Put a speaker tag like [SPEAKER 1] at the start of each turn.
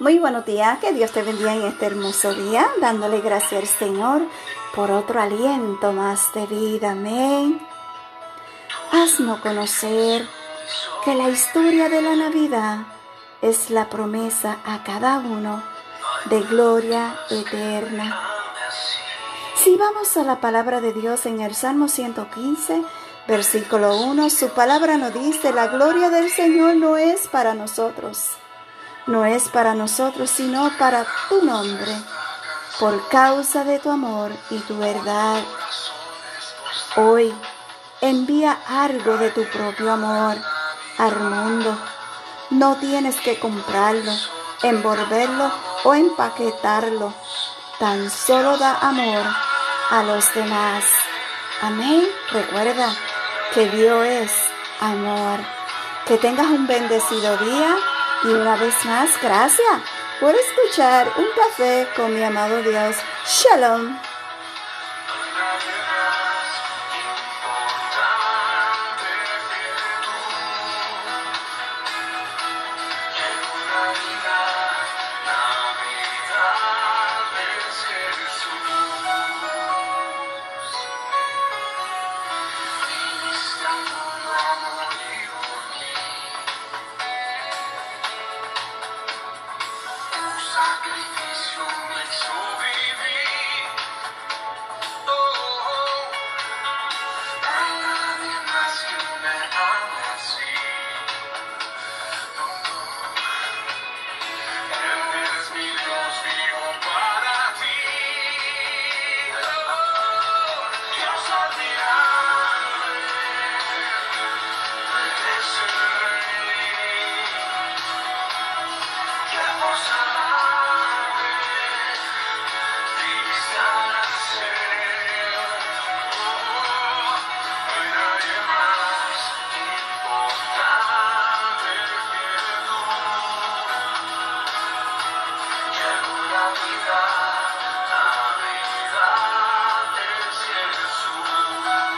[SPEAKER 1] Muy buenos días, que Dios te bendiga en este hermoso día, dándole gracias al Señor por otro aliento más de vida. Amén. Haznos conocer que la historia de la Navidad es la promesa a cada uno de gloria eterna. Si vamos a la palabra de Dios en el Salmo 115, versículo 1, su palabra nos dice, la gloria del Señor no es para nosotros no es para nosotros, sino para tu nombre, por causa de tu amor y tu verdad. Hoy envía algo de tu propio amor al mundo. No tienes que comprarlo, envolverlo o empaquetarlo. Tan solo da amor a los demás. Amén. Recuerda que Dios es amor. Que tengas un bendecido día y una vez más, gracias por escuchar un café con mi amado Dios. Shalom.
[SPEAKER 2] Vida.